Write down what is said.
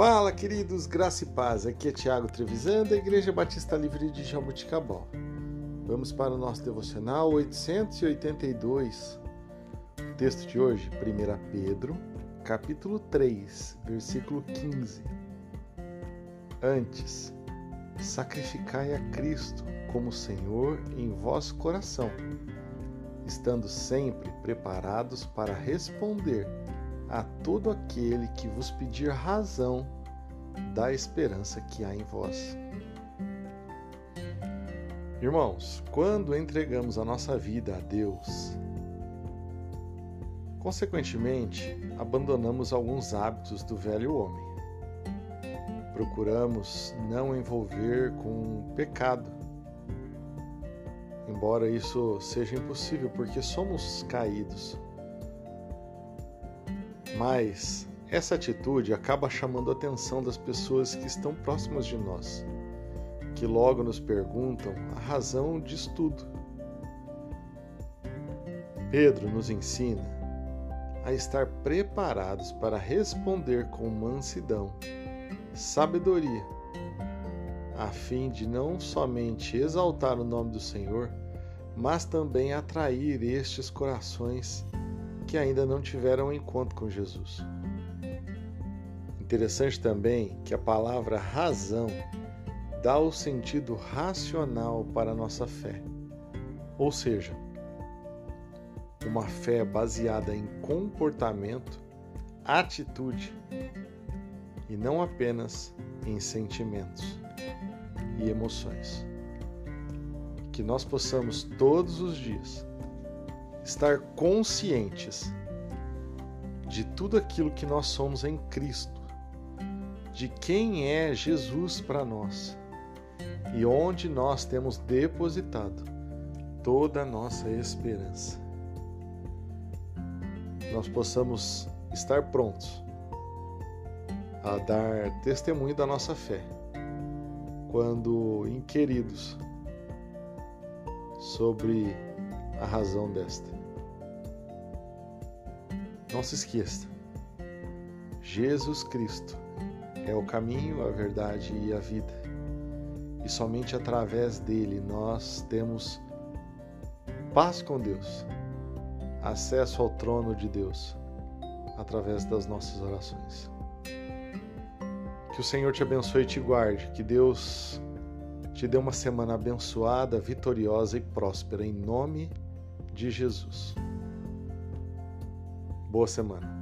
Fala, queridos, graça e paz. Aqui é Tiago Trevisan, da Igreja Batista Livre de Jabuticabal. Vamos para o nosso devocional 882. O texto de hoje, 1 Pedro, capítulo 3, versículo 15. Antes, sacrificai a Cristo como Senhor em vosso coração, estando sempre preparados para responder a todo aquele que vos pedir razão da esperança que há em vós. Irmãos, quando entregamos a nossa vida a Deus, consequentemente abandonamos alguns hábitos do velho homem. Procuramos não envolver com pecado, embora isso seja impossível porque somos caídos. Mas essa atitude acaba chamando a atenção das pessoas que estão próximas de nós, que logo nos perguntam a razão disso tudo. Pedro nos ensina a estar preparados para responder com mansidão, sabedoria, a fim de não somente exaltar o nome do Senhor, mas também atrair estes corações que ainda não tiveram encontro com Jesus. Interessante também que a palavra razão dá o sentido racional para a nossa fé, ou seja, uma fé baseada em comportamento, atitude e não apenas em sentimentos e emoções. Que nós possamos todos os dias estar conscientes de tudo aquilo que nós somos em Cristo, de quem é Jesus para nós e onde nós temos depositado toda a nossa esperança. Nós possamos estar prontos a dar testemunho da nossa fé quando inquiridos sobre a razão desta. Não se esqueça, Jesus Cristo é o caminho, a verdade e a vida. E somente através dele nós temos paz com Deus, acesso ao trono de Deus, através das nossas orações. Que o Senhor te abençoe e te guarde, que Deus te dê uma semana abençoada, vitoriosa e próspera, em nome de Jesus. Boa semana.